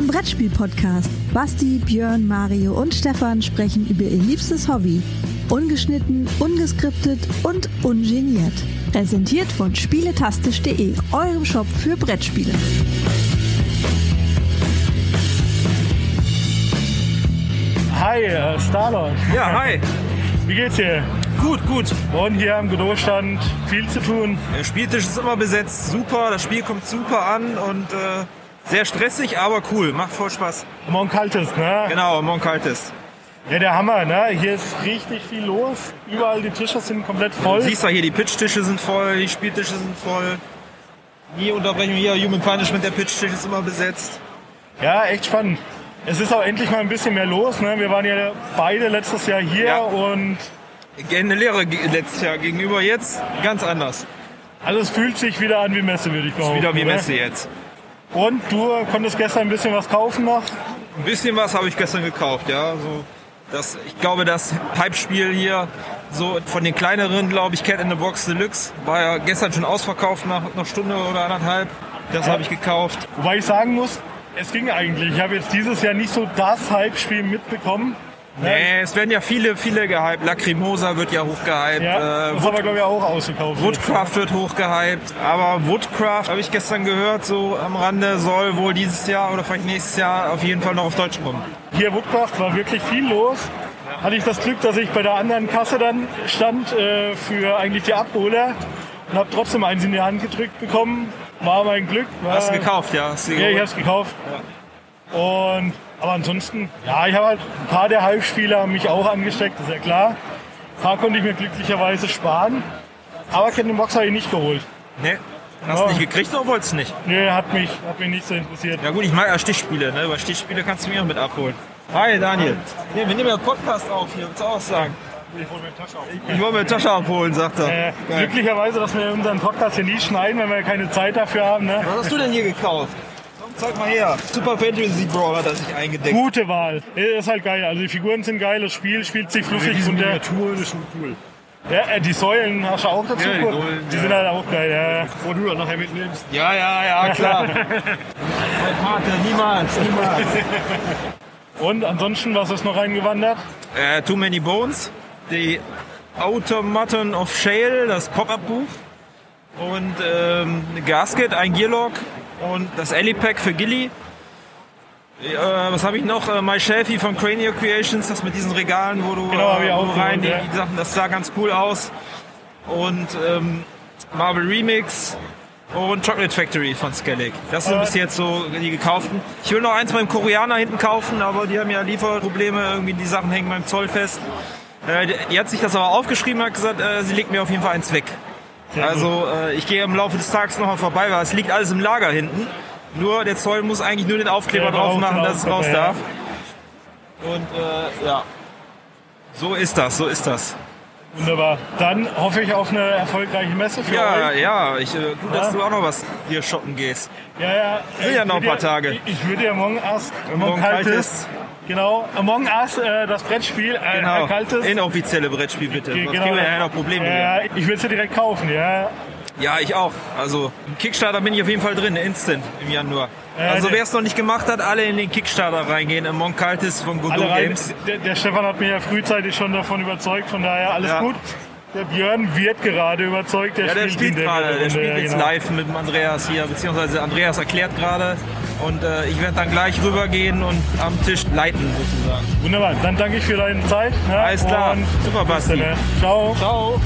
ein Brettspiel-Podcast. Basti, Björn, Mario und Stefan sprechen über ihr liebstes Hobby. Ungeschnitten, ungeskriptet und ungeniert. Präsentiert von spieletastisch.de, eurem Shop für Brettspiele. Hi, äh, Starlord. Ja, hi. Wie geht's dir? Gut, gut. Und hier am Godot-Stand viel zu tun. Der Spieltisch ist immer besetzt. Super, das Spiel kommt super an und äh, sehr stressig, aber cool. Macht voll Spaß. Morgen kaltes, ne? Genau, Monkaltes. Ja, der Hammer, ne? Hier ist richtig viel los. Überall die Tische sind komplett voll. Du siehst ja hier, die Pitchtische sind voll, die Spieltische sind voll. Nie unterbrechen wir hier. Human Punishment, der Pitchtisch ist immer besetzt. Ja, echt spannend. Es ist auch endlich mal ein bisschen mehr los, ne? Wir waren ja beide letztes Jahr hier Ja. und Eine Lehre letztes Jahr gegenüber jetzt ganz anders. alles fühlt sich wieder an wie Messe, würde ich behaupten. Wieder wie? Messe jetzt. Und du konntest gestern ein bisschen was kaufen noch? Ein bisschen was habe ich gestern gekauft, ja. So, das, ich glaube, das Pipe-Spiel hier, so von den kleineren, glaube ich, Cat in the Box Deluxe, war ja gestern schon ausverkauft nach einer Stunde oder anderthalb. Das habe ich gekauft. Wobei ich sagen muss, es ging eigentlich. Ich habe jetzt dieses Jahr nicht so das Hype-Spiel mitbekommen. Nee, es werden ja viele, viele gehypt. Lacrimosa wird ja hochgehypt. Ja, äh, das aber glaube ich auch ausgekauft. Woodcraft wird hochgehypt. Aber Woodcraft, habe ich gestern gehört, so am Rande, soll wohl dieses Jahr oder vielleicht nächstes Jahr auf jeden Fall noch auf Deutsch kommen. Hier Woodcraft war wirklich viel los. Hatte ich das Glück, dass ich bei der anderen Kasse dann stand äh, für eigentlich die Abholer und habe trotzdem eins in die Hand gedrückt bekommen. War mein Glück. War, Hast du gekauft, ja? Hast du Ja, ich habe es gekauft. Und, aber ansonsten, ja, ich habe halt ein paar der haben mich auch angesteckt, ist ja klar. Ein paar konnte ich mir glücklicherweise sparen. Aber Cat in the Box habe ich nicht geholt. Nee. Hast Ja. du nicht gekriegt oder wolltest du nicht? Nee, hat mich, hat mich nicht so interessiert. Ja gut, ich mag ja Stichspiele, ne? Über Stichspiele kannst du mich auch mit abholen. Hi Daniel. Nee, wir nehmen ja einen Podcast auf hier, willst du auch sagen? Ich mir Tasche wollte mir eine Tasche abholen, sagt er. Äh, glücklicherweise, dass wir unseren Podcast hier nie schneiden, wenn wir keine Zeit dafür haben. Ne? Was hast du denn hier gekauft? Zeig mal her. Super Fantasy Brawl hat er sich eingedeckt. Gute Wahl. Ist halt geil. Also die Figuren sind geil, das Spiel spielt sich fluffig und der, Tour ist schon cool. ja, äh, die Säulen hast du auch dazu. Ja, die? Säulen, die ja. sind halt auch geil. Ja. Bevor du dann nachher mitnimmst. Ja, ja, ja, klar. mein Vater, niemals, niemals. Und ansonsten, was ist noch reingewandert? äh, Too Many Bones, die Automaton of Shale, das Pop-Up-Buch und ähm, eine Gasket, ein Gearlock und das Alley-Pack für Gilly. Äh, was habe ich noch? Äh, My Shelfie von Cranial Creations, das mit diesen Regalen, wo du Genau, äh, wo du rein, die, die Sachen, das sah ganz cool aus. Und ähm, Marvel Remix und Chocolate Factory von Skellig. Das sind Äh. bis jetzt so die gekauften. Ich will noch eins beim Koreaner hinten kaufen, aber die haben ja Lieferprobleme. Irgendwie die Sachen hängen beim Zoll fest. Äh, die- die hat sich das aber aufgeschrieben und hat gesagt, äh, sie legt mir auf jeden Fall eins weg. Also äh, ich gehe im Laufe des Tages nochmal vorbei, weil es liegt alles im Lager hinten. Nur der Zoll muss eigentlich nur den Aufkleber Ja, drauf machen, dass es raus ja. darf. Und äh, ja, so ist das, so ist das. Wunderbar. Dann hoffe ich auf eine erfolgreiche Messe für Ja, euch. ja, ich, äh, gut, dass Ja. du auch noch was hier shoppen gehst. Ja, ja. Sind ja Ich noch ein würde paar Tage. Ich, ich würde ja Among Us, Among Kaltes, Kaltes. Genau, Among Us, äh, das Brettspiel, äh, Genau, äh, Kaltes. inoffizielle Brettspiel bitte. Ge- genau. kriegen wir ja noch Probleme. Ja, ich will es ja direkt kaufen, ja. Ja, ich auch. Also im Kickstarter bin ich auf jeden Fall drin, instant im Januar. Ja, also wer es noch nicht gemacht hat, alle in den Kickstarter reingehen. Among Kaltes von Godot Games. der, der Stefan hat mich ja frühzeitig schon davon überzeugt, von daher alles Ja. gut. Der Björn wird gerade überzeugt, der Ja, der spielt der gerade. Der spielt jetzt genau. live mit dem Andreas hier, beziehungsweise Andreas erklärt gerade. Und äh, ich werde dann gleich rübergehen und am Tisch leiten sozusagen. Wunderbar, dann danke ich für deine Zeit. Ne? Alles klar. Und Super, Basti. ne? Ciao. Ciao.